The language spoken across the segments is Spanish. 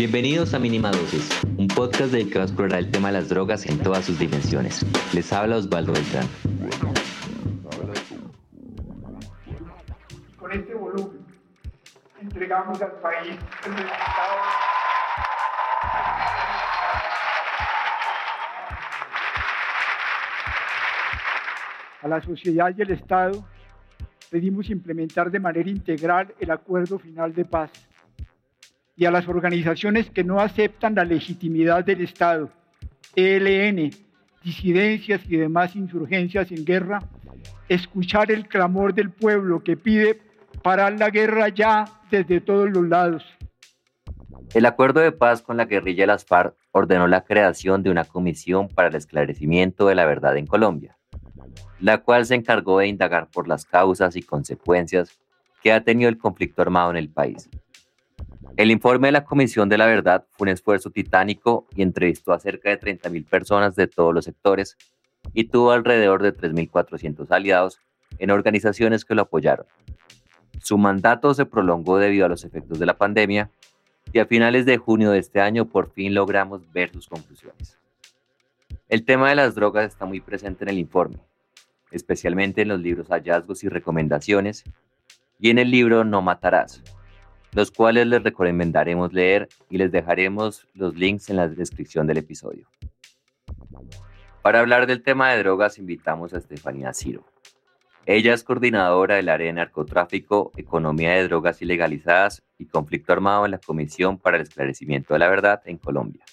Bienvenidos a Mínima Dosis, un podcast dedicado a explorar el tema de las drogas en todas sus dimensiones. Les habla Osvaldo Beltrán. Con este volumen entregamos al país el resultado a la sociedad y el Estado pedimos implementar de manera integral el acuerdo final de paz y a las organizaciones que no aceptan la legitimidad del Estado, ELN, disidencias y demás insurgencias en guerra, escuchar el clamor del pueblo que pide parar la guerra ya desde todos los lados. El acuerdo de paz con la guerrilla de las FARC ordenó la creación de una comisión para el esclarecimiento de la verdad en Colombia la cual se encargó de indagar por las causas y consecuencias que ha tenido el conflicto armado en el país. El informe de la Comisión de la Verdad fue un esfuerzo titánico y entrevistó a cerca de 30.000 personas de todos los sectores y tuvo alrededor de 3.400 aliados en organizaciones que lo apoyaron. Su mandato se prolongó debido a los efectos de la pandemia y a finales de junio de este año por fin logramos ver sus conclusiones. El tema de las drogas está muy presente en el informe, especialmente en los libros Hallazgos y Recomendaciones y en el libro No Matarás, los cuales les recomendaremos leer y les dejaremos los links en la descripción del episodio. Para hablar del tema de drogas invitamos a Estefanía Ciro. Ella es coordinadora del área de narcotráfico, economía de drogas ilegalizadas y conflicto armado en la Comisión para el Esclarecimiento de la Verdad en Colombia.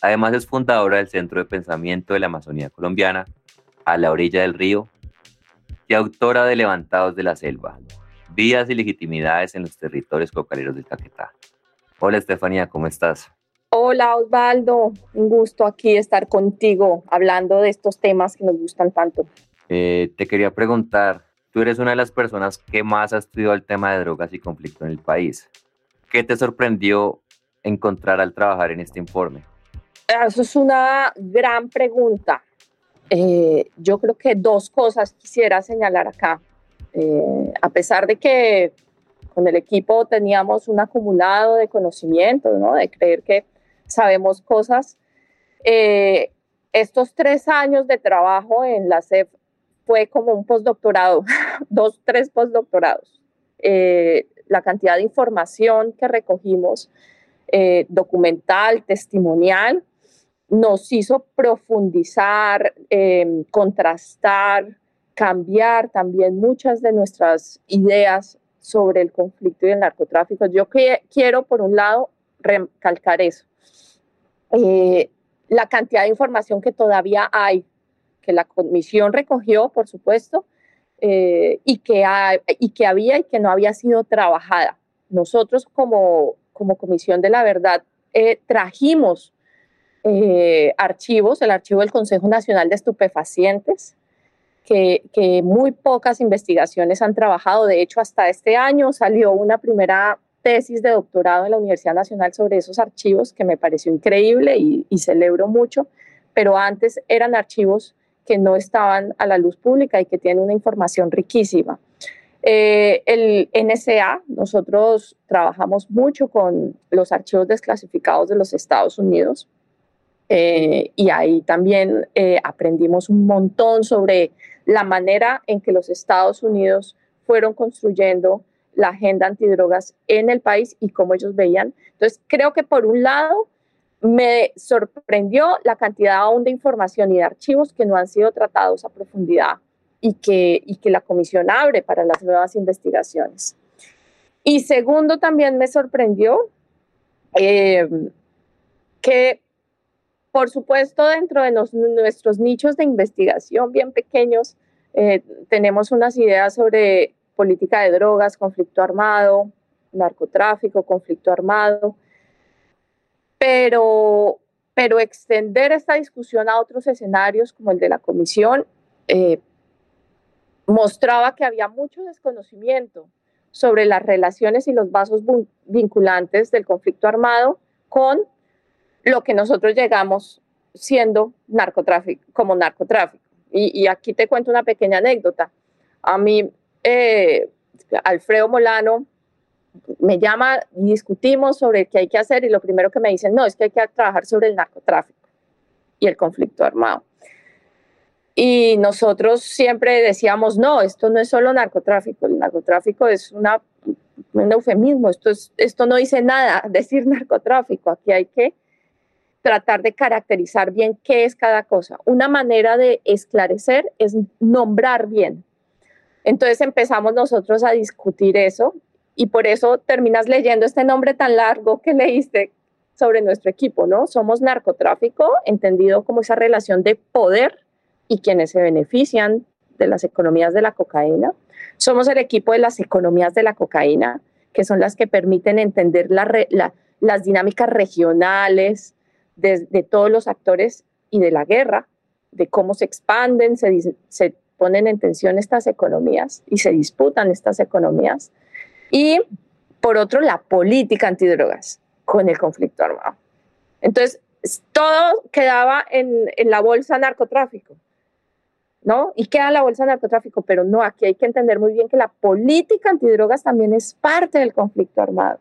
Además es fundadora del Centro de Pensamiento de la Amazonía Colombiana a la orilla del río y autora de Levantados de la Selva, Vías y Legitimidades en los Territorios Cocaleros del Caquetá. Hola Estefanía, ¿cómo estás? Hola Osvaldo, un gusto aquí estar contigo hablando de estos temas que nos gustan tanto. Eh, te quería preguntar, tú eres una de las personas que más ha estudiado el tema de drogas y conflicto en el país. ¿Qué te sorprendió encontrar al trabajar en este informe? Eso es una gran pregunta. Eh, yo creo que dos cosas quisiera señalar acá. Eh, a pesar de que con el equipo teníamos un acumulado de conocimiento, ¿no? de creer que sabemos cosas, eh, estos tres años de trabajo en la CEF fue como un postdoctorado, dos, tres postdoctorados. la cantidad de información que recogimos, documental, testimonial, nos hizo profundizar, contrastar, cambiar también muchas de nuestras ideas sobre el conflicto y el narcotráfico. Yo quiero, por un lado, recalcar eso. Eh, la cantidad de información que todavía hay, que la comisión recogió, por supuesto, eh, y, que y que había y que no había sido trabajada. Nosotros como, como Comisión de la Verdad eh, trajimos archivos, el archivo del Consejo Nacional de Estupefacientes, que, muy pocas investigaciones han trabajado. De hecho, hasta este año salió una primera tesis de doctorado en la Universidad Nacional sobre esos archivos que me pareció increíble y, celebro mucho, pero antes eran archivos que no estaban a la luz pública y que tienen una información riquísima. Eh, el NSA, nosotros trabajamos mucho con los archivos desclasificados de los Estados Unidos eh, y ahí también eh, aprendimos un montón sobre la manera en que los Estados Unidos fueron construyendo la agenda antidrogas en el país y cómo ellos veían. Entonces, creo que por un lado me sorprendió la cantidad aún de información y de archivos que no han sido tratados a profundidad y que, y que la comisión abre para las nuevas investigaciones. Y segundo, también me sorprendió eh, que por supuesto, dentro de nuestros nichos de investigación bien pequeños, eh, tenemos unas ideas sobre política de drogas, conflicto armado, narcotráfico, conflicto armado, pero, pero extender esta discusión a otros escenarios como el de la comisión eh, mostraba que había mucho desconocimiento sobre las relaciones y los vasos vinculantes del conflicto armado con lo que nosotros llegamos siendo narcotráfico, como narcotráfico. Y, aquí te cuento una pequeña anécdota. A mí, eh, Alfredo Molano me llama y discutimos sobre qué hay que hacer y lo primero que me dicen, no, es que hay que trabajar sobre el narcotráfico y el conflicto armado. Y nosotros siempre decíamos, no, esto no es solo narcotráfico, el narcotráfico es una, un eufemismo, esto, es, esto no dice nada, decir narcotráfico, aquí hay que tratar de caracterizar bien qué es cada cosa. Una manera de esclarecer es nombrar bien. Entonces empezamos nosotros a discutir eso y por eso terminas leyendo este nombre tan largo que leíste sobre nuestro equipo, ¿no? Somos narcotráfico, entendido como esa relación de poder y quienes se benefician de las economías de la cocaína. Somos el equipo de las economías de la cocaína, que son las que permiten entender las dinámicas regionales de, todos los actores y de la guerra, de cómo se expanden, se, ponen en tensión estas economías y se disputan estas economías. Y por otro, la política antidrogas con el conflicto armado. Entonces, todo quedaba en, en la bolsa narcotráfico, ¿no? Y queda la bolsa narcotráfico, pero no, aquí hay que entender muy bien que la política antidrogas también es parte del conflicto armado,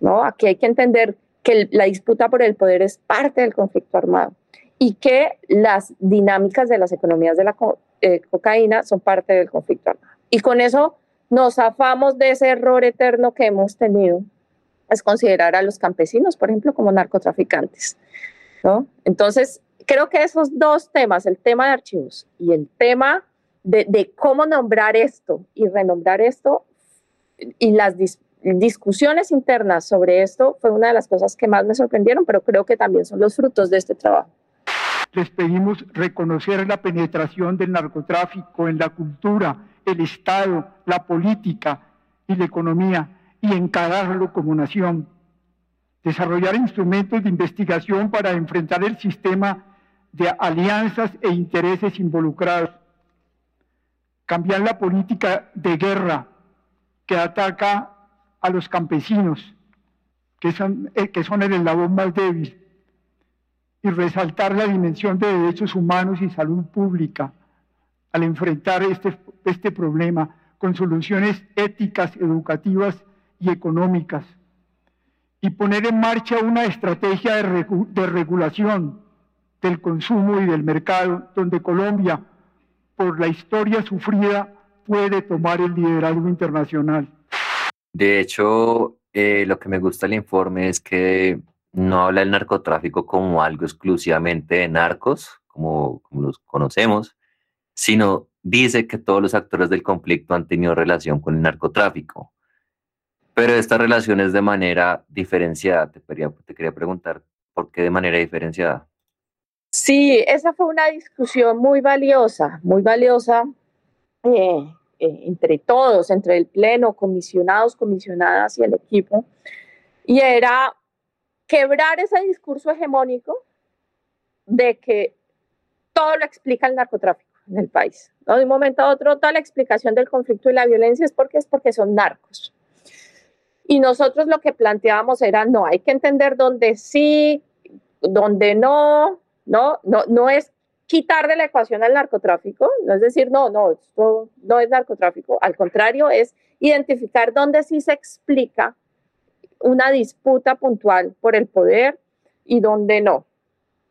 ¿no? Aquí hay que entender que la disputa por el poder es parte del conflicto armado y que las dinámicas de las economías de la eh, cocaína son parte del conflicto armado. Y con eso nos zafamos de ese error eterno que hemos tenido, es considerar a los campesinos, por ejemplo, como narcotraficantes. ¿no? Entonces, creo que esos dos temas, el tema de archivos y el tema de, cómo nombrar esto y renombrar esto y las discusiones internas sobre esto fue una de las cosas que más me sorprendieron, pero creo que también son los frutos de este trabajo. Les pedimos reconocer la penetración del narcotráfico en la cultura, el Estado, la política y la economía y encararlo como nación. Desarrollar instrumentos de investigación para enfrentar el sistema de alianzas e intereses involucrados. Cambiar la política de guerra que ataca a los campesinos, que son, eh, que son el eslabón más débil. Y resaltar la dimensión de derechos humanos y salud pública al enfrentar este, este problema con soluciones éticas, educativas y económicas. Y poner en marcha una estrategia de, de regulación del consumo y del mercado, donde Colombia, por la historia sufrida, puede tomar el liderazgo internacional. De hecho, eh, lo que me gusta del informe es que no habla del narcotráfico como algo exclusivamente de narcos, como, como los conocemos, sino dice que todos los actores del conflicto han tenido relación con el narcotráfico. Pero esta relación es de manera diferenciada. Te quería, preguntar, ¿por qué de manera diferenciada? Sí, esa fue una discusión muy valiosa, muy valiosa eh, eh, entre todos, entre el Pleno, comisionados, comisionadas y el equipo. Y era quebrar ese discurso hegemónico de que todo lo explica el narcotráfico en el país. De un momento a otro, toda la explicación del conflicto y la violencia es porque es porque son narcos. Y nosotros lo que planteábamos era, no, hay que entender dónde sí, dónde no, no, no, no es quitar de la ecuación al narcotráfico, no es decir, no, no, esto no es narcotráfico, al contrario, es identificar dónde sí se explica una disputa puntual por el poder y dónde no,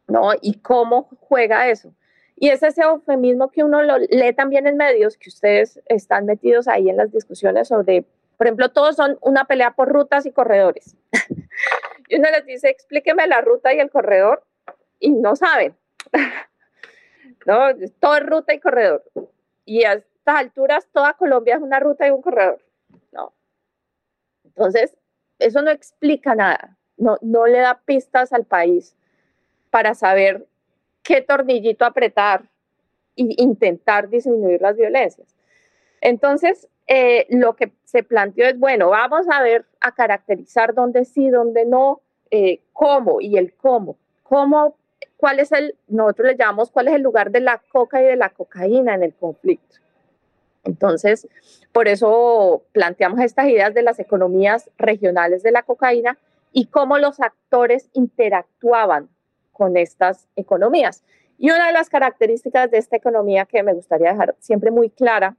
¿no? Y cómo juega eso. Y es ese eufemismo que uno lo lee también en medios, que ustedes están metidos ahí en las discusiones sobre, por ejemplo, todos son una pelea por rutas y corredores. y uno les dice, explíqueme la ruta y el corredor, y no saben. ¿No? Todo es ruta y corredor. Y a estas alturas toda Colombia es una ruta y un corredor. ¿no? Entonces, eso no explica nada, no, no le da pistas al país para saber qué tornillito apretar e intentar disminuir las violencias. Entonces, eh, lo que se planteó es, bueno, vamos a ver, a caracterizar dónde sí, dónde no, eh, cómo y el cómo. ¿Cómo? ¿Cuál es el, nosotros le llamamos, cuál es el lugar de la coca y de la cocaína en el conflicto? Entonces, por eso planteamos estas ideas de las economías regionales de la cocaína y cómo los actores interactuaban con estas economías. Y una de las características de esta economía que me gustaría dejar siempre muy clara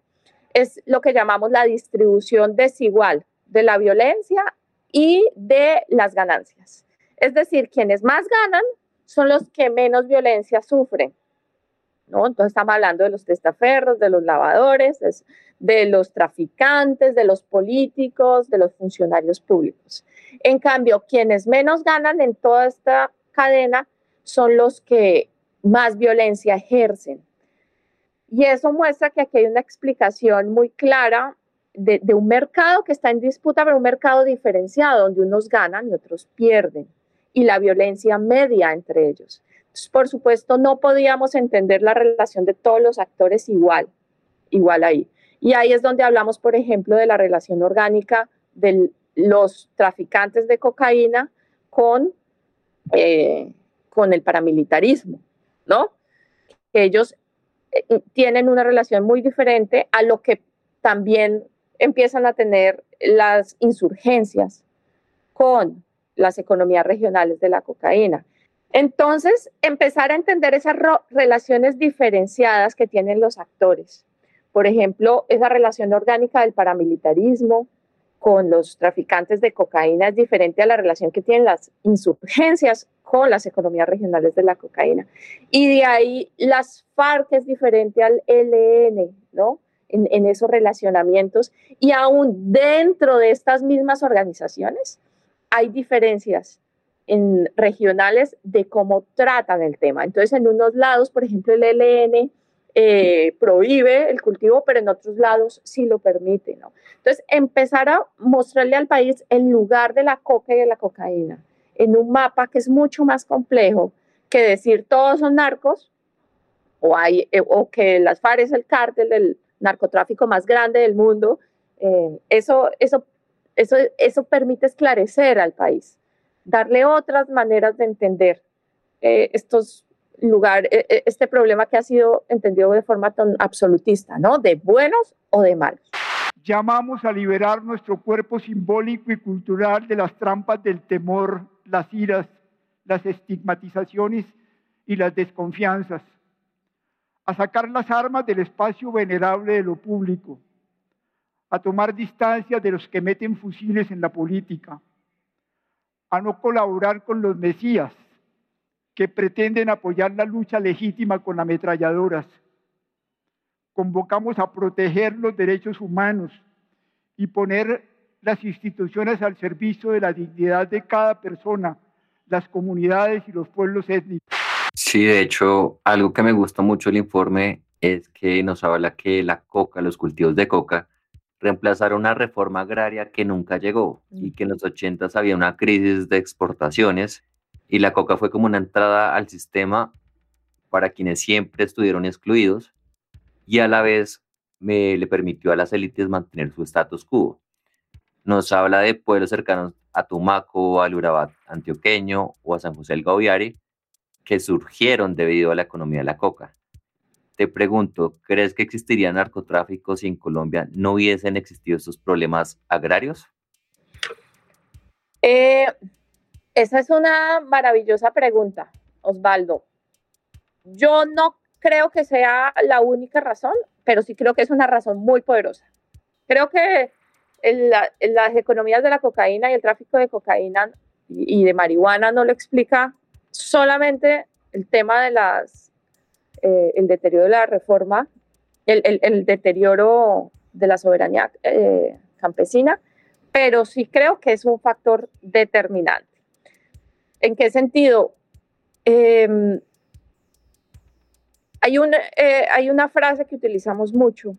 es lo que llamamos la distribución desigual de la violencia y de las ganancias. Es decir, quienes más ganan son los que menos violencia sufren. ¿no? Entonces estamos hablando de los testaferros, de los lavadores, de los traficantes, de los políticos, de los funcionarios públicos. En cambio, quienes menos ganan en toda esta cadena son los que más violencia ejercen. Y eso muestra que aquí hay una explicación muy clara de, de, un mercado que está en disputa, pero un mercado diferenciado, donde unos ganan y otros pierden, y la violencia media entre ellos. Por supuesto, no podíamos entender la relación de todos los actores igual, igual ahí. Y ahí es donde hablamos, por ejemplo, de la relación orgánica de los traficantes de cocaína con, eh, con el paramilitarismo, ¿no? Ellos eh, tienen una relación muy diferente a lo que también empiezan a tener las insurgencias con las economías regionales de la cocaína. Entonces, empezar a entender esas relaciones diferenciadas que tienen los actores. Por ejemplo, esa relación orgánica del paramilitarismo con los traficantes de cocaína es diferente a la relación que tienen las insurgencias con las economías regionales de la cocaína. Y de ahí las FARC es diferente al ELN, ¿no? En, en esos relacionamientos. Y aún dentro de estas mismas organizaciones hay diferencias en regionales de cómo tratan el tema. Entonces, en unos lados, por ejemplo, el ELN eh, prohíbe el cultivo, pero en otros lados sí lo permite, ¿no? Entonces, empezar a mostrarle al país el lugar de la coca y de la cocaína en un mapa que es mucho más complejo que decir todos son narcos o, hay, eh, o que las FARC es el cártel del narcotráfico más grande del mundo. Eh, eso, eso, eso, eso permite esclarecer al país darle otras maneras de entender eh, estos lugares, eh, eh, este problema que ha sido entendido de forma tan absolutista, ¿no? De buenos o de malos. Llamamos a liberar nuestro cuerpo simbólico y cultural de las trampas del temor, las iras, las estigmatizaciones y las desconfianzas, a sacar las armas del espacio venerable de lo público, a tomar distancia de los que meten fusiles en la política, a no colaborar con los mesías que pretenden apoyar la lucha legítima con ametralladoras. Convocamos a proteger los derechos humanos y poner las instituciones al servicio de la dignidad de cada persona, las comunidades y los pueblos étnicos. Sí, de hecho, algo que me gusta mucho el informe es que nos habla que la coca, los cultivos de coca, reemplazar una reforma agraria que nunca llegó y que en los 80 había una crisis de exportaciones y la coca fue como una entrada al sistema para quienes siempre estuvieron excluidos y a la vez me, le permitió a las élites mantener su status quo. Nos habla de pueblos cercanos a Tumaco, al Urabá antioqueño o a San José del Gaudiari que surgieron debido a la economía de la coca. Te pregunto, ¿crees que existiría narcotráfico si en Colombia no hubiesen existido estos problemas agrarios? Eh, esa es una maravillosa pregunta, Osvaldo. Yo no creo que sea la única razón, pero sí creo que es una razón muy poderosa. Creo que las economías de la cocaína y el tráfico de cocaína y de marihuana no lo explica solamente el tema de las eh, el deterioro de la reforma, el, deterioro de la soberanía eh, campesina, pero sí creo que es un factor determinante. ¿En qué sentido? Em, hay, eh, hay una frase que utilizamos mucho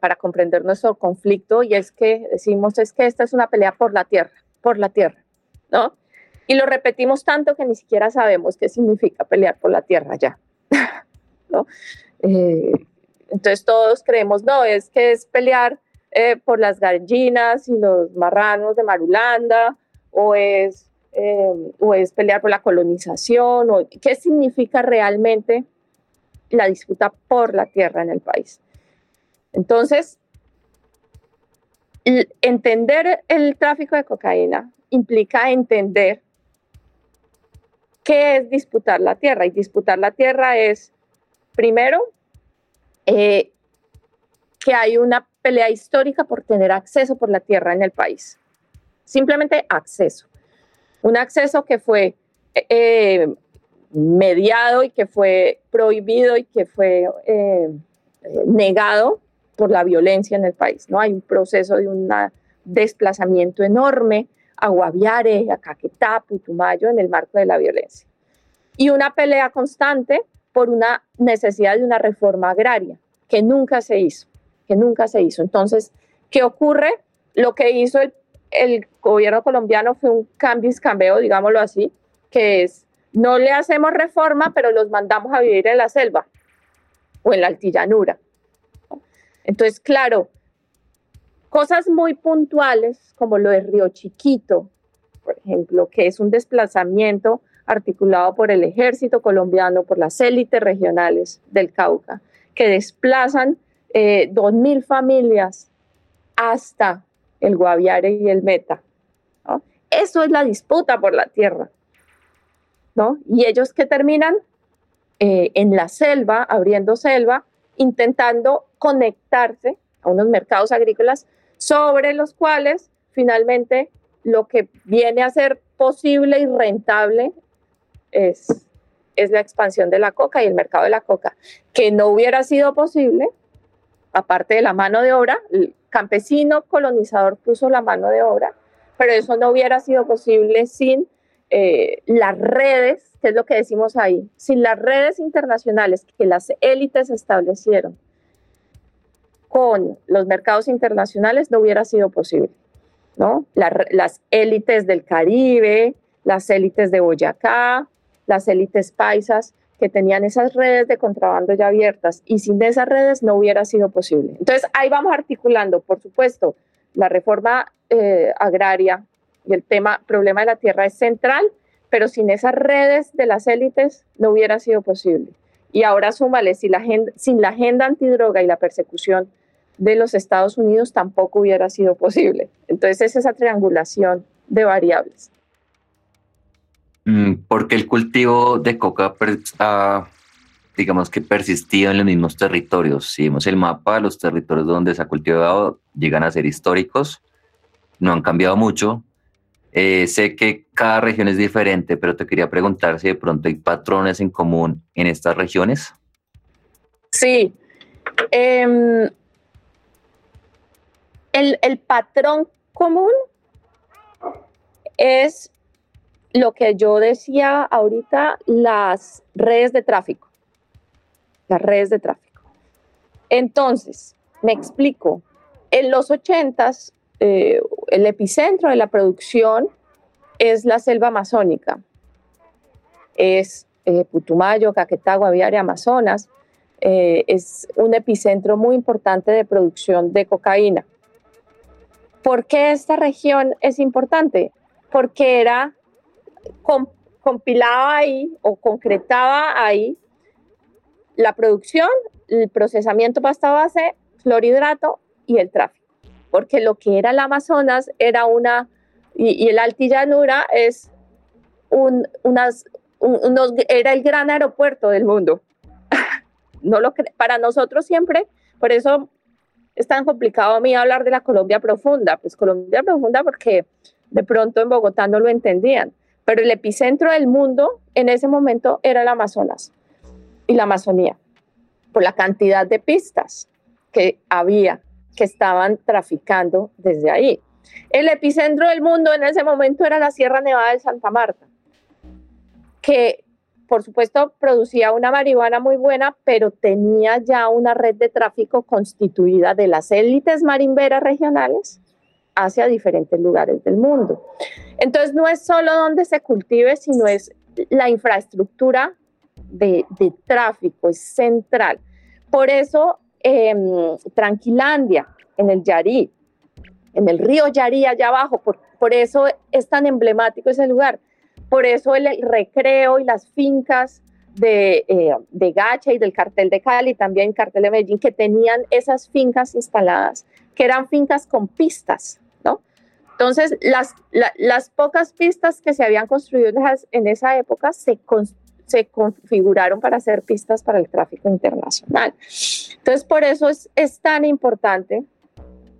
para comprender nuestro conflicto y es que decimos es que esta es una pelea por la tierra, por la tierra, ¿no? Y lo repetimos tanto que ni siquiera sabemos qué significa pelear por la tierra ya. Eh, entonces todos creemos, no, es que es pelear eh, por las gallinas y los marranos de Marulanda, o es, eh, o es pelear por la colonización, o qué significa realmente la disputa por la tierra en el país. Entonces, entender el tráfico de cocaína implica entender qué es disputar la tierra. Y disputar la tierra es Primero, eh, que hay una pelea histórica por tener acceso por la tierra en el país. Simplemente acceso. Un acceso que fue eh, mediado y que fue prohibido y que fue eh, negado por la violencia en el país. ¿no? Hay un proceso de un desplazamiento enorme a Guaviare, a Caquetá, Putumayo en el marco de la violencia. Y una pelea constante por una necesidad de una reforma agraria que nunca se hizo, que nunca se hizo. Entonces, ¿qué ocurre? Lo que hizo el, gobierno colombiano fue un cambio cambio, digámoslo así, que es, no le hacemos reforma, pero los mandamos a vivir en la selva o en la altillanura. Entonces, claro, cosas muy puntuales como lo de Río Chiquito, por ejemplo, que es un desplazamiento articulado por el ejército colombiano, por las élites regionales del Cauca, que desplazan eh, 2.000 familias hasta el Guaviare y el Meta. Eso es la disputa por la tierra. ¿no? Y ellos que terminan eh, en la selva, abriendo selva, intentando conectarse a unos mercados agrícolas sobre los cuales finalmente lo que viene a ser posible y rentable es, es la expansión de la coca y el mercado de la coca, que no hubiera sido posible, aparte de la mano de obra, el campesino colonizador puso la mano de obra, pero eso no hubiera sido posible sin eh, las redes, que es lo que decimos ahí, sin las redes internacionales que las élites establecieron con los mercados internacionales no hubiera sido posible. ¿no? las élites del Caribe, las élites de Boyacá, las élites paisas que tenían esas redes de contrabando ya abiertas y sin esas redes no hubiera sido posible. Entonces ahí vamos articulando, por supuesto, la reforma eh, agraria y el tema, problema de la tierra es central, pero sin esas redes de las élites no hubiera sido posible. Y ahora súmale, si la sin la agenda antidroga y la persecución de los Estados Unidos tampoco hubiera sido posible. Entonces es esa triangulación de variables. Mm, porque el cultivo de coca ha, digamos que persistido en los mismos territorios. Si vemos el mapa, los territorios donde se ha cultivado llegan a ser históricos, no han cambiado mucho. Eh, sé que cada región es diferente, pero te quería preguntar si de pronto hay patrones en común en estas regiones. Sí. Em, el patrón común es lo que yo decía ahorita, las redes de tráfico. Las redes de tráfico. Entonces, me explico. En los ochentas, eh, el epicentro de la producción es la selva amazónica. Es eh, Putumayo, Caquetá, Guaviare, Amazonas. Eh, es un epicentro muy importante de producción de cocaína. ¿Por qué esta región es importante? Porque era compilaba ahí o concretaba ahí la producción, el procesamiento pasta base, clorhidrato y el tráfico. Porque lo que era el Amazonas era una, y, el Altillanura es un, unas, era el gran aeropuerto del mundo. no lo para nosotros siempre, por eso es tan complicado a mí hablar de la Colombia profunda. Pues Colombia profunda porque de pronto en Bogotá no lo entendían pero el epicentro del mundo en ese momento era el Amazonas y la Amazonía, por la cantidad de pistas que había que estaban traficando desde ahí. El epicentro del mundo en ese momento era la Sierra Nevada de Santa Marta, que por supuesto producía una marihuana muy buena, pero tenía ya una red de tráfico constituida de las élites marimberas regionales hacia diferentes lugares del mundo. Entonces, no es solo donde se cultive, sino es la infraestructura de, tráfico, es central. Por eso, em, Tranquilandia, en el Yarí, en el río Yarí, allá abajo, por, eso es tan emblemático ese lugar. Por eso el, recreo y las fincas de, eh, de, Gacha y del cartel de Cali, también cartel de Medellín, que tenían esas fincas instaladas, que eran fincas con pistas, entonces, las, las pocas pistas que se habían construido en esa época se, se configuraron para ser pistas para el tráfico internacional. Entonces, por eso es, es tan importante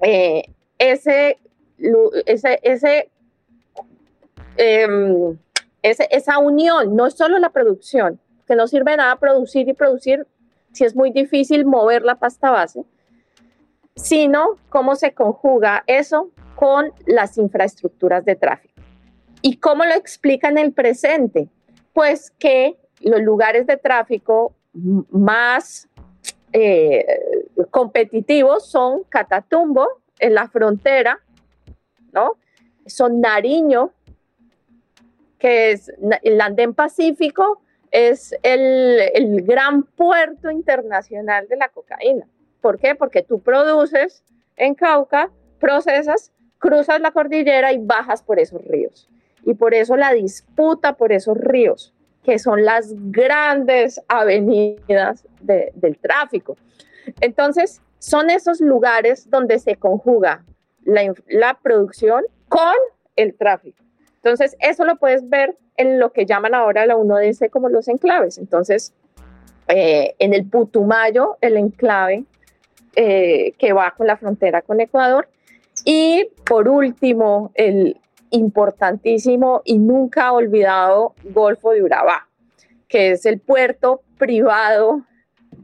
eh, ese, ese, em, ese, esa unión, no es solo la producción, que no sirve nada producir y producir si es muy difícil mover la pasta base, sino cómo se conjuga eso con las infraestructuras de tráfico. ¿Y cómo lo explica en el presente? Pues que los lugares de tráfico más eh, competitivos son Catatumbo, en la frontera, ¿no? Son Nariño, que es el andén pacífico, es el, el gran puerto internacional de la cocaína. ¿Por qué? Porque tú produces en Cauca, procesas, cruzas la cordillera y bajas por esos ríos. Y por eso la disputa por esos ríos, que son las grandes avenidas del tráfico. Entonces, son esos lugares donde se conjuga la, producción con el tráfico. Entonces, eso lo puedes ver en lo que llaman ahora la 1DC como los enclaves. Entonces, eh, en el Putumayo, el enclave eh, que va con la frontera con Ecuador. Y por último, el importantísimo y nunca olvidado Golfo de Urabá, que es el puerto privado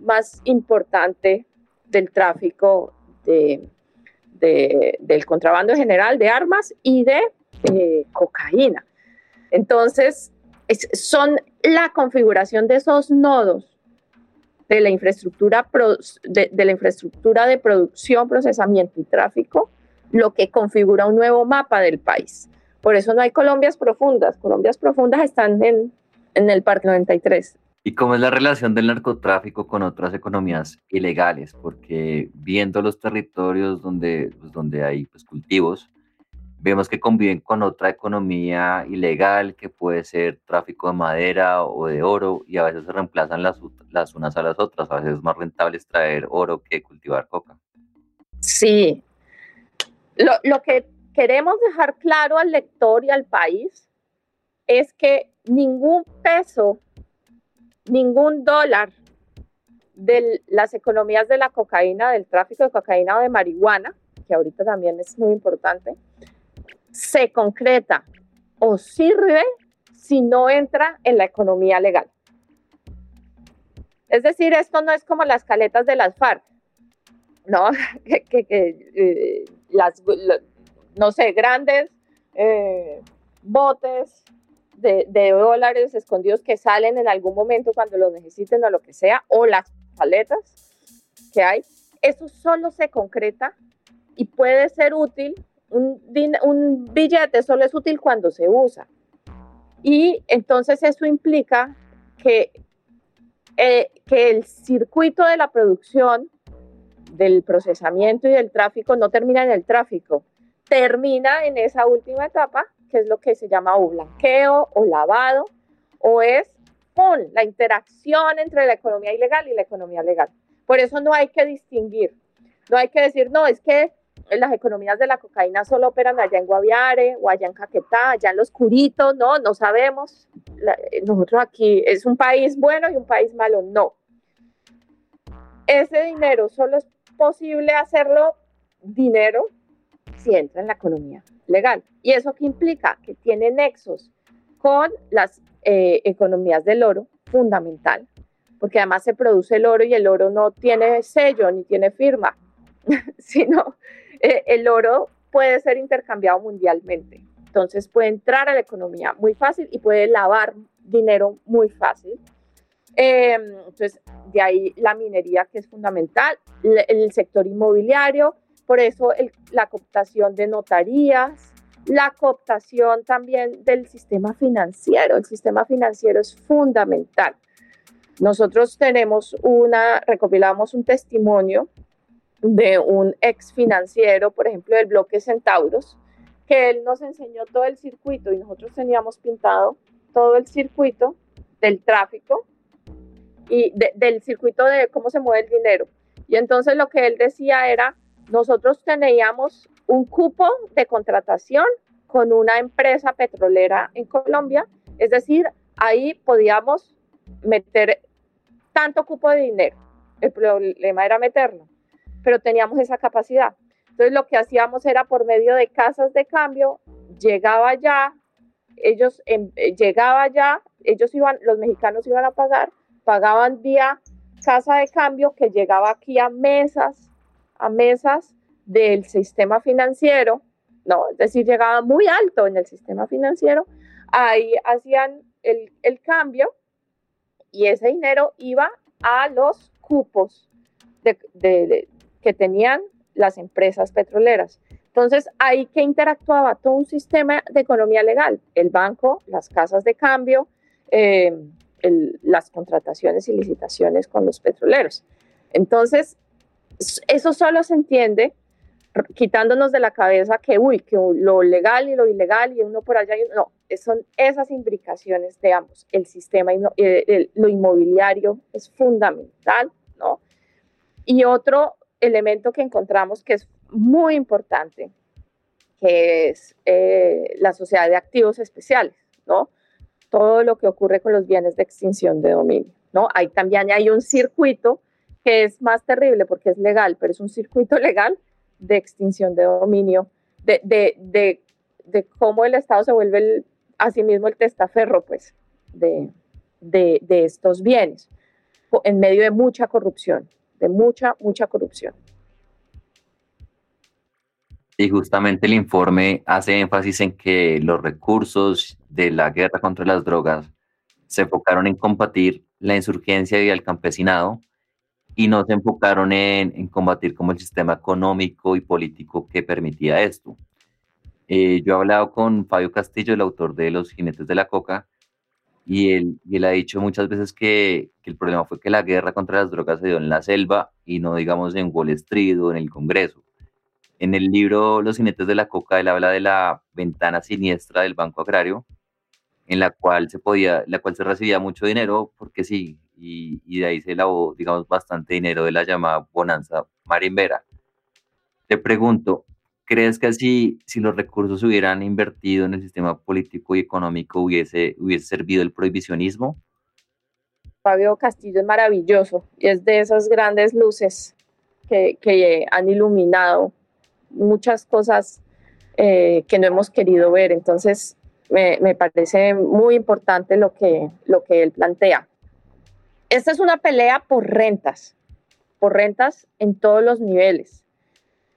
más importante del tráfico de, del contrabando general de armas y de eh, cocaína. Entonces, son la configuración de esos nodos de, la infraestructura de producción, procesamiento y tráfico, lo que configura un nuevo mapa del país. Por eso no hay Colombias profundas. Colombias profundas están en, en el Parque 93. ¿Y cómo es la relación del narcotráfico con otras economías ilegales? Porque viendo los territorios donde, pues, donde hay pues, cultivos, vemos que conviven con otra economía ilegal que puede ser tráfico de madera o de oro y a veces se reemplazan las, las unas a las otras. A veces es más rentable extraer oro que cultivar coca. Sí. Lo, que queremos dejar claro al lector y al país es que ningún peso, ningún dólar de las economías de la cocaína, del tráfico de cocaína o de marihuana, que ahorita también es muy importante, se concreta o sirve si no entra en la economía legal. Es decir, esto no es como las caletas de las FARC, ¿no? que, eh, las, no sé, grandes eh, botes de, dólares escondidos que salen en algún momento cuando los necesiten o lo que sea, o las paletas que hay, eso solo se concreta y puede ser útil, un, un billete solo es útil cuando se usa. Y entonces eso implica que, eh, que el circuito de la producción, del procesamiento y del tráfico no termina en el tráfico, termina en esa última etapa, que es lo que se llama o blanqueo o lavado, o es con la interacción entre la economía ilegal y la economía legal. Por eso no hay que distinguir, no hay que decir, no, es que las economías de la cocaína solo operan allá en Guaviare o allá en Caquetá, allá en Los Curitos, no, no sabemos. nosotros aquí es un país bueno y un país malo, no. Ese dinero solo es posible hacerlo dinero si entra en la economía legal. ¿Y eso qué implica? Que tiene nexos con las eh, economías del oro, fundamental, porque además se produce el oro y el oro no tiene sello ni tiene firma, sino eh, el oro puede ser intercambiado mundialmente. Entonces puede entrar a la economía muy fácil y puede lavar dinero muy fácil. Em, entonces, de ahí la minería que es fundamental, el sector inmobiliario, por eso la cooptación de notarías, la cooptación también del sistema financiero. El sistema financiero es fundamental. Nosotros tenemos una, recopilamos un testimonio de un ex financiero, por ejemplo, del bloque Centauros, que él nos enseñó todo el circuito y nosotros teníamos pintado todo el circuito del tráfico y del circuito de cómo se mueve el dinero. Y entonces lo que él decía era, nosotros teníamos un cupo de contratación con una empresa petrolera en Colombia, es decir, ahí podíamos meter tanto cupo de dinero. El problema era meterlo, pero teníamos esa capacidad. Entonces lo que hacíamos era por medio de casas de cambio, llegaba ya, ellos eh, llegaba ya, ellos iban, los mexicanos iban a pagar, pagaban vía casa de cambio que llegaba aquí a mesas, a mesas del sistema financiero, no, es decir, llegaba muy alto en el sistema financiero, ahí hacían el, el cambio y ese dinero iba a los cupos que tenían las empresas petroleras. Entonces, ahí que interactuaba todo un sistema de economía legal, el banco, las casas de cambio, eh, las contrataciones y licitaciones con los petroleros. Entonces, eso solo se entiende quitándonos de la cabeza que, uy, que lo legal y lo ilegal y uno por allá, no, son esas implicaciones de ambos. El sistema, eh, lo inmobiliario es fundamental, ¿no? Y otro elemento que encontramos que es muy importante, que es eh, la sociedad de activos especiales, ¿no? Todo lo que ocurre con los bienes de extinción de dominio, ¿no? Ahí también hay un circuito que es más terrible porque es legal, pero es un circuito legal de extinción de dominio, de, de, de, cómo el Estado se vuelve el, asimismo el testaferro, pues, de, de estos bienes, en medio de mucha corrupción, de mucha, mucha corrupción. Y justamente el informe hace énfasis en que los recursos de la guerra contra las drogas se enfocaron en combatir la insurgencia y el campesinado y no se enfocaron en, combatir como el sistema económico y político que permitía esto. Eh, yo he hablado con Fabio Castillo, el autor de Los Jinetes de la Coca, y él, y él ha dicho muchas veces que, que, el problema fue que la guerra contra las drogas se dio en la selva y no, digamos, en Wall Street o en el Congreso. En el libro Los jinetes de la coca, él habla de la ventana siniestra del Banco Agrario, en la cual se podía, la cual se recibía mucho dinero, porque sí, y, y de ahí se lavó, digamos, bastante dinero de la llamada bonanza marimbera. Te pregunto, ¿crees que si, si los recursos hubieran invertido en el sistema político y económico hubiese, hubiese servido el prohibicionismo? Fabio Castillo es maravilloso y es de esas grandes luces que, que han iluminado muchas cosas eh, que no hemos querido ver. Entonces, me, me, parece muy importante lo que, lo que él plantea. Esta es una pelea por rentas, por rentas en todos los niveles.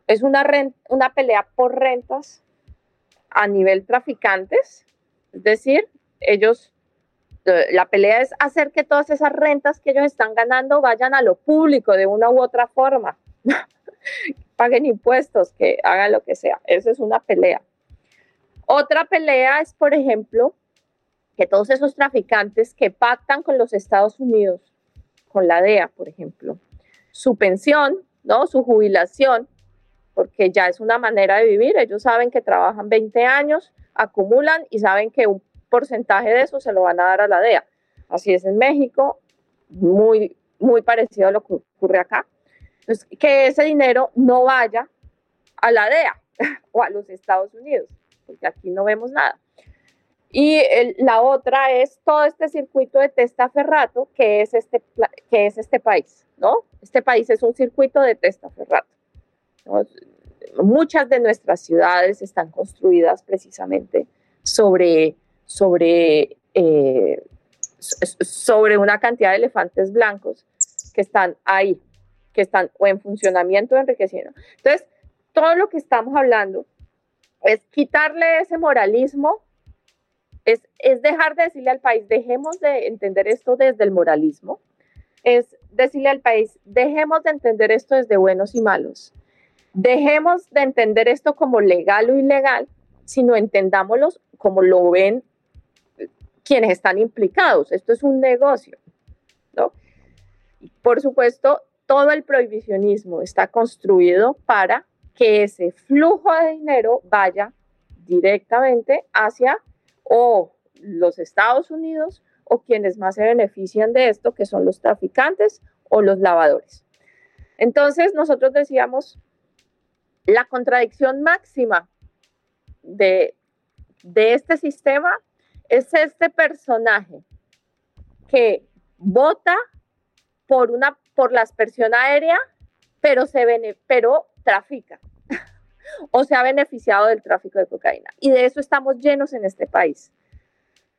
Es una, una pelea por rentas a nivel traficantes, es decir, ellos, eh, la pelea es hacer que todas esas rentas que ellos están ganando vayan a lo público de una u otra forma. paguen impuestos, que hagan lo que sea. Eso es una pelea. Otra pelea es, por ejemplo, que todos esos traficantes que pactan con los Estados Unidos, con la DEA, por ejemplo, su pensión, ¿no? Su jubilación, porque ya es una manera de vivir. Ellos saben que trabajan 20 años, acumulan y saben que un porcentaje de eso se lo van a dar a la DEA. Así es en México, muy, muy parecido a lo que ocurre acá. Que ese dinero no vaya a la DEA o a los Estados Unidos, porque aquí no vemos nada. Y la otra es todo este circuito de testaferrato que es este, que es este país, ¿no? Este país es un circuito de testaferrato. Muchas de nuestras ciudades están construidas precisamente sobre, sobre, eh, sobre una cantidad de elefantes blancos que están ahí, que están o en funcionamiento o enriqueciendo. Entonces, todo lo que estamos hablando es quitarle ese moralismo, es, es dejar de decirle al país, dejemos de entender esto desde el moralismo, es decirle al país, dejemos de entender esto desde buenos y malos, dejemos de entender esto como legal o ilegal, sino entendámoslo como lo ven quienes están implicados. Esto es un negocio, ¿no? Por supuesto, todo el prohibicionismo está construido para que ese flujo de dinero vaya directamente hacia o los Estados Unidos o quienes más se benefician de esto, que son los traficantes o los lavadores. Entonces nosotros decíamos, la contradicción máxima de, de este sistema es este personaje que vota por una por la aspersión aérea, pero, se pero trafica. o se ha beneficiado del tráfico de cocaína. Y de eso estamos llenos en este país.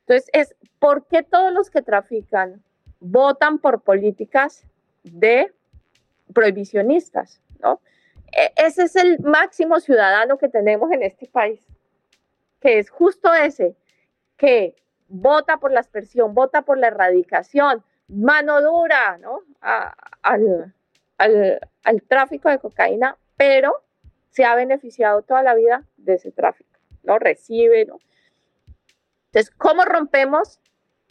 Entonces, es por qué todos los que trafican votan por políticas de prohibicionistas, ¿no? E, ese es el máximo ciudadano que tenemos en este país, que es justo ese, que vota por la aspersión, vota por la erradicación, mano dura, ¿no? al, al tráfico de cocaína, pero se ha beneficiado toda la vida de ese tráfico, ¿no? Recibe, ¿no? Entonces, ¿cómo rompemos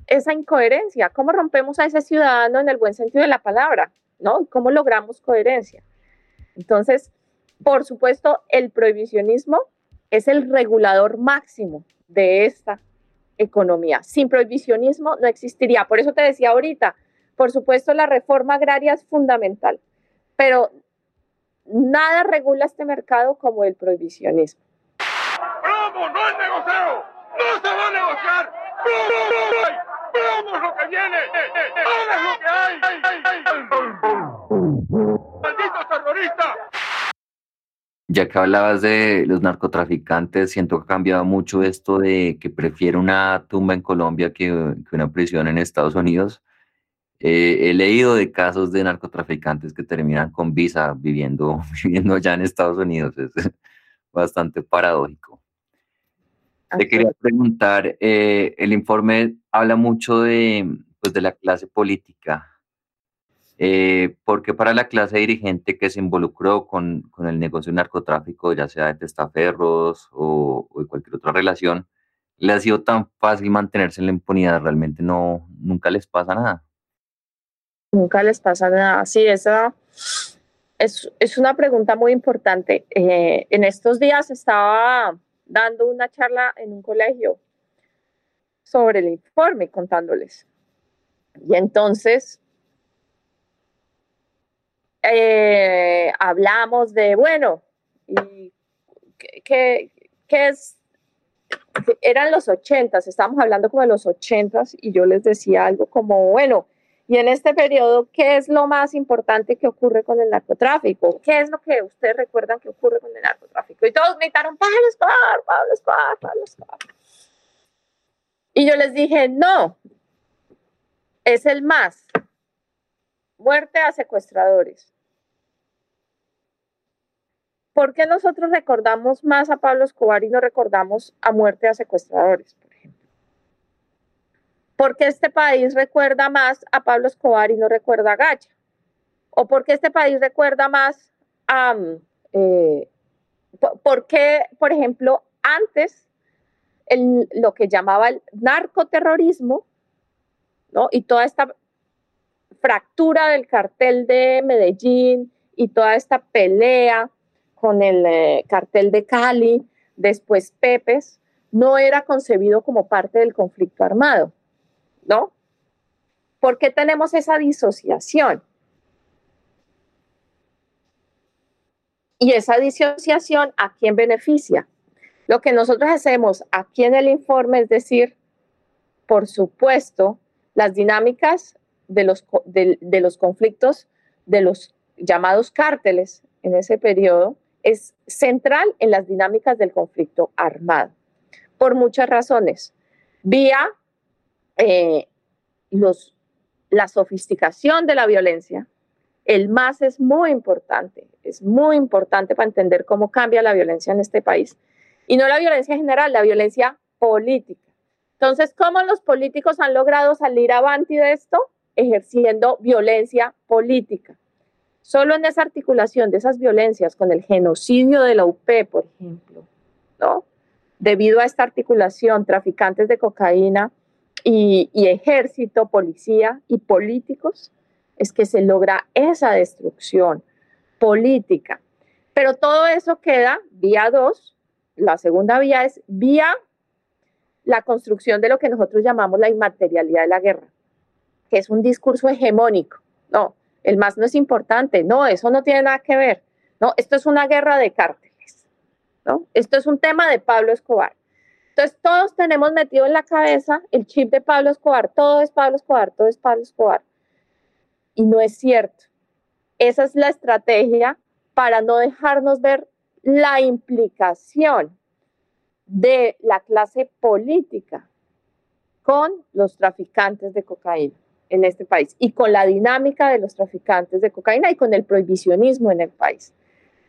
esa incoherencia? ¿Cómo rompemos a ese ciudadano en el buen sentido de la palabra? ¿No? ¿Cómo logramos coherencia? Entonces, por supuesto, el prohibicionismo es el regulador máximo de esta economía. Sin prohibicionismo no existiría. Por eso te decía ahorita, por supuesto, la reforma agraria es fundamental, pero nada regula este mercado como el prohibicionismo. ¡Vamos! ¡No hay negocio! ¡No se va a negociar! ¡Vamos lo que viene! lo Ya que hablabas de los narcotraficantes, siento que ha cambiado mucho esto de que prefiere una tumba en Colombia que, que una prisión en Estados Unidos. Eh, he leído de casos de narcotraficantes que terminan con visa viviendo, viviendo allá en Estados Unidos. Es bastante paradójico. Te quería preguntar, eh, el informe habla mucho de, pues, de la clase política. Eh, porque para la clase dirigente que se involucró con, con el negocio de narcotráfico, ya sea de testaferros o, o, de cualquier otra relación, le ha sido tan fácil mantenerse en la impunidad? Realmente no, nunca les pasa nada nunca les pasa nada. Sí, esa es, es una pregunta muy importante. Eh, en estos días estaba dando una charla en un colegio sobre el informe, contándoles. Y entonces eh, hablamos de, bueno, y qué, es, eran los ochentas, estábamos hablando como de los ochentas y yo les decía algo como, bueno, y en este periodo, ¿qué es lo más importante que ocurre con el narcotráfico? ¿Qué es lo que ustedes recuerdan que ocurre con el narcotráfico? Y todos gritaron, Pablo Escobar, Pablo Escobar, Pablo Escobar. Y yo les dije, no, es el más. Muerte a secuestradores. ¿Por qué nosotros recordamos más a Pablo Escobar y no recordamos a muerte a secuestradores? ¿Por qué este país recuerda más a Pablo Escobar y no recuerda a Gacha? ¿O por qué este país recuerda más a... Eh, ¿Por qué, por ejemplo, antes lo que llamaba el narcoterrorismo, ¿no? Y toda esta fractura del cartel de Medellín y toda esta pelea con el eh, cartel de Cali, después Pepes, no era concebido como parte del conflicto armado. ¿no? ¿Por qué tenemos esa disociación? Y esa disociación, ¿a quién beneficia? Lo que nosotros hacemos aquí en el informe es decir, por supuesto, las dinámicas de los, de, los conflictos de los llamados cárteles en ese periodo es central en las dinámicas del conflicto armado, por muchas razones. Vía eh, los, la sofisticación de la violencia, el más es muy importante, es muy importante para entender cómo cambia la violencia en este país. Y no la violencia general, la violencia política. Entonces, ¿cómo los políticos han logrado salir avanti de esto? Ejerciendo violencia política. Solo en esa articulación de esas violencias con el genocidio de la UP, por ejemplo, ¿no? Debido a esta articulación, traficantes de cocaína y, ejército, policía y políticos, es que se logra esa destrucción política. Pero todo eso queda vía dos. La segunda vía es vía la construcción de lo que nosotros llamamos la inmaterialidad de la guerra, que es un discurso hegemónico. No, el más no es importante. No, eso no tiene nada que ver. No, esto es una guerra de cárteles. ¿no? Esto es un tema de Pablo Escobar. Entonces todos tenemos metido en la cabeza el chip de Pablo Escobar, todo es Pablo Escobar, todo es Pablo Escobar. Y no es cierto. Esa es la estrategia para no dejarnos ver la implicación de la clase política con los traficantes de cocaína en este país y con la dinámica de los traficantes de cocaína y con el prohibicionismo en el país.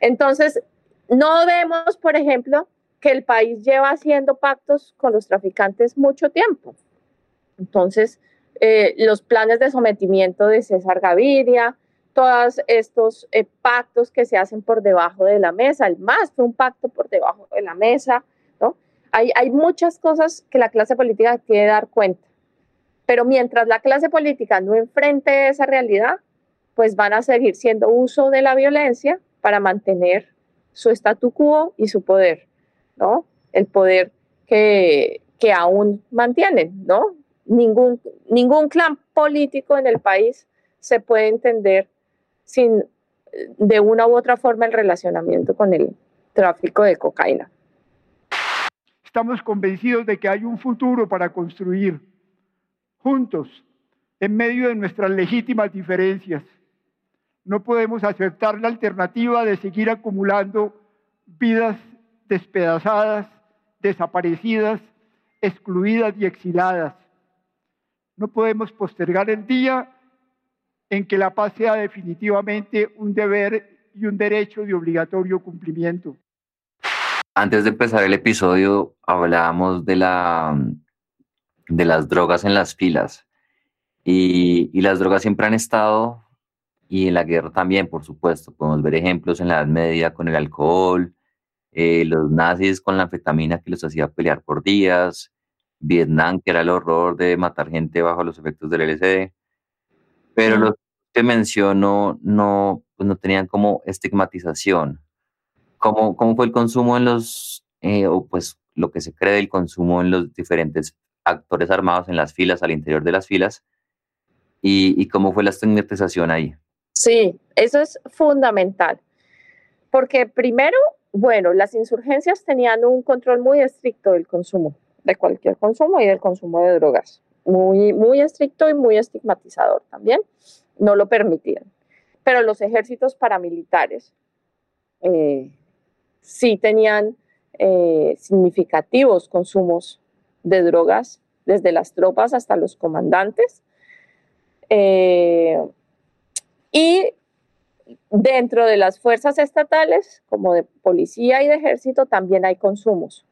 Entonces, no vemos, por ejemplo, que el país lleva haciendo pactos con los traficantes mucho tiempo. Entonces, eh, los planes de sometimiento de César Gaviria, todos estos eh, pactos que se hacen por debajo de la mesa, el más fue un pacto por debajo de la mesa, ¿no? Hay, hay muchas cosas que la clase política tiene que dar cuenta, pero mientras la clase política no enfrente esa realidad, pues van a seguir siendo uso de la violencia para mantener su statu quo y su poder, ¿no? El poder que, que aún mantienen, ¿no? Ningún, ningún clan político en el país se puede entender sin de una u otra forma el relacionamiento con el tráfico de cocaína. Estamos convencidos de que hay un futuro para construir juntos en medio de nuestras legítimas diferencias. No podemos aceptar la alternativa de seguir acumulando vidas despedazadas, desaparecidas, excluidas y exiladas. No podemos postergar el día en que la paz sea definitivamente un deber y un derecho de obligatorio cumplimiento. Antes de empezar el episodio, hablábamos de, la, de las drogas en las filas. Y, y, las drogas siempre han estado, y en la guerra también, por supuesto. Podemos ver ejemplos en la Edad Media con el alcohol, eh, los nazis con la anfetamina que los hacía pelear por días, Vietnam, que era el horror de matar gente bajo los efectos del LSD. Pero los que menciono no, pues no tenían como estigmatización. ¿Cómo, ¿Cómo fue el consumo en los, eh, o pues lo que se cree del consumo en los diferentes actores armados en las filas, al interior de las filas? ¿Y, y cómo fue la estigmatización ahí? Sí, eso es fundamental. Porque primero, bueno, las insurgencias tenían un control muy estricto del consumo, de cualquier consumo y del consumo de drogas muy, muy estricto y muy estigmatizador también, no lo permitían. Pero los ejércitos paramilitares eh, sí tenían eh, significativos consumos de drogas, desde las tropas hasta los comandantes. Eh, y dentro de las fuerzas estatales, como de policía y de ejército, también hay consumos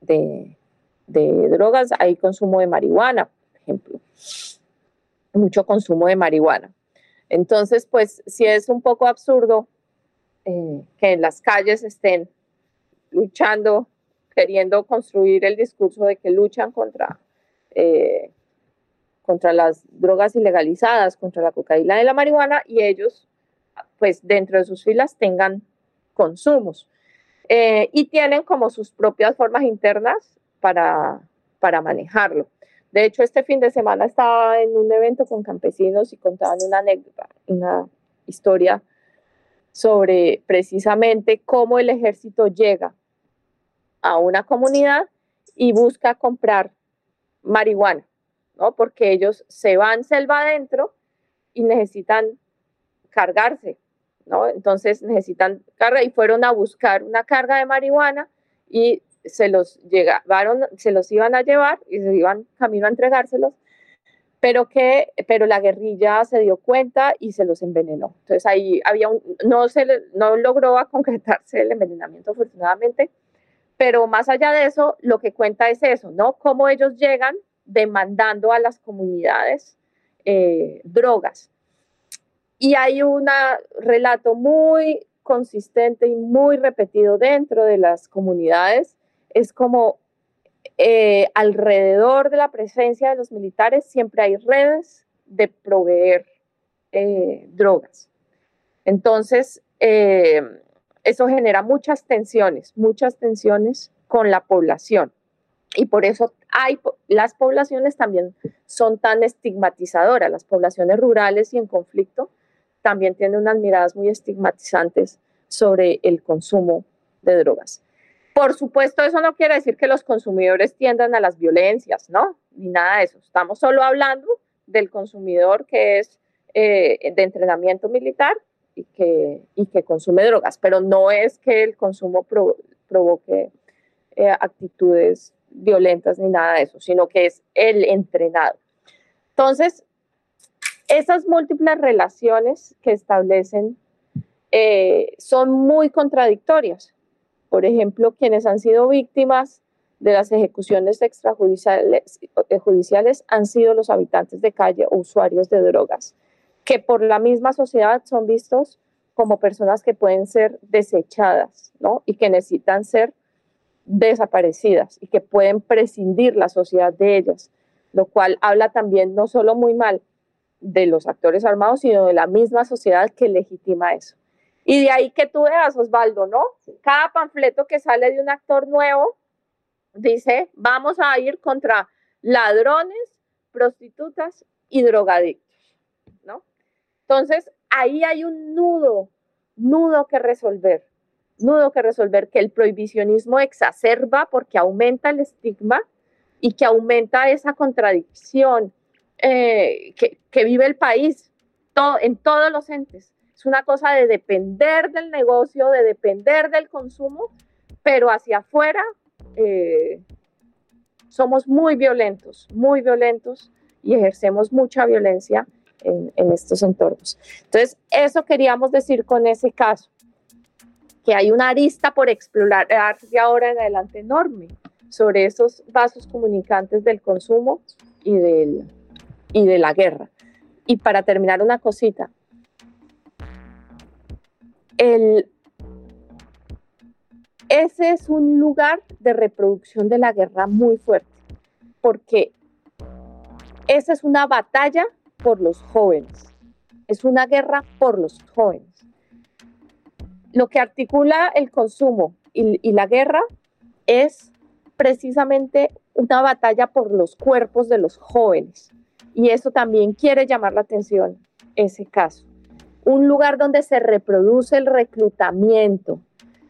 de, de drogas, hay consumo de marihuana, ejemplo. Mucho consumo de marihuana. Entonces, pues sí es un poco absurdo eh, que en las calles estén luchando, queriendo construir el discurso de que luchan contra, eh, contra las drogas ilegalizadas, contra la cocaína y la marihuana, y ellos, pues dentro de sus filas, tengan consumos. Eh, y tienen como sus propias formas internas para, para manejarlo. De hecho, este fin de semana estaba en un evento con campesinos y contaban una anécdota, una historia sobre precisamente cómo el ejército llega a una comunidad y busca comprar marihuana, ¿no? Porque ellos se van selva adentro y necesitan cargarse, ¿no? Entonces necesitan carga y fueron a buscar una carga de marihuana y se los llegaron, se los iban a llevar y se iban camino a entregárselos, pero que, pero la guerrilla se dio cuenta y se los envenenó. Entonces ahí había un, no se no logró concretarse el envenenamiento afortunadamente, pero más allá de eso, lo que cuenta es eso, ¿no? Cómo ellos llegan demandando a las comunidades eh, drogas. Y hay un relato muy consistente y muy repetido dentro de las comunidades es como eh, alrededor de la presencia de los militares siempre hay redes de proveer eh, drogas. Entonces, eso genera muchas tensiones, muchas tensiones con la población. Y por eso hay, las poblaciones también son tan estigmatizadoras. Las poblaciones rurales y en conflicto también tienen unas miradas muy estigmatizantes sobre el consumo de drogas. Por supuesto, eso no quiere decir que los consumidores tiendan a las violencias, ¿no? Ni nada de eso. Estamos solo hablando del consumidor que es eh, de entrenamiento militar y que, consume drogas, pero no es que el consumo provoque eh, actitudes violentas ni nada de eso, sino que es el entrenado. Entonces, esas múltiples relaciones que establecen eh, son muy contradictorias. Por ejemplo, quienes han sido víctimas de las ejecuciones extrajudiciales eh, han sido los habitantes de calle o usuarios de drogas, que por la misma sociedad son vistos como personas que pueden ser desechadas, ¿no? Y que necesitan ser desaparecidas y que pueden prescindir la sociedad de ellas, lo cual habla también no solo muy mal de los actores armados, sino de la misma sociedad que legitima eso. Y de ahí que tú veas, Osvaldo, ¿no? Cada panfleto que sale de un actor nuevo dice, vamos a ir contra ladrones, prostitutas y drogadictos. Entonces, ahí hay un nudo, nudo que resolver, nudo que resolver que el prohibicionismo exacerba porque aumenta el estigma y que aumenta esa contradicción eh, que, vive el país en todos los entes. Es una cosa de depender del negocio, de depender del consumo, pero hacia afuera eh, somos muy violentos, muy violentos y ejercemos mucha violencia en, en, estos entornos. Entonces, eso queríamos decir con ese caso, que hay una arista por explorar de ahora en adelante enorme sobre esos vasos comunicantes del consumo y, del, y de la guerra. Y para terminar una cosita, ese es un lugar de reproducción de la guerra muy fuerte, porque esa es una batalla por los jóvenes, es una guerra por los jóvenes. Lo que articula el consumo y, la guerra es precisamente una batalla por los cuerpos de los jóvenes. Y eso también quiere llamar la atención, ese caso. Un lugar donde se reproduce el reclutamiento,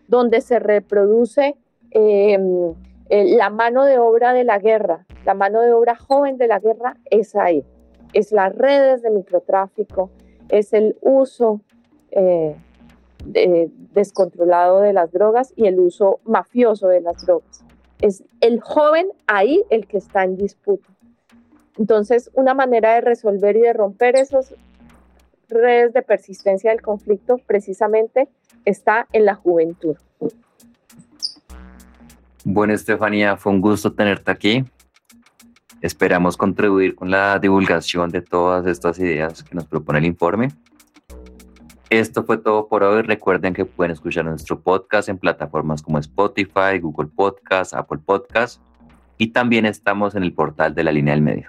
donde se reproduce em, la mano de obra de la guerra, la mano de obra joven de la guerra es ahí. Es las redes de microtráfico, es el uso eh, descontrolado de las drogas y el uso mafioso de las drogas. Es el joven ahí el que está en disputa. Entonces, una manera de resolver y de romper esas redes de persistencia del conflicto precisamente está en la juventud. Bueno, Estefanía, fue un gusto tenerte aquí. Esperamos contribuir con la divulgación de todas estas ideas que nos propone el informe. Esto fue todo por hoy. Recuerden que pueden escuchar nuestro podcast en plataformas como Spotify, Google Podcast, Apple Podcast y también estamos en el portal de la línea del medio.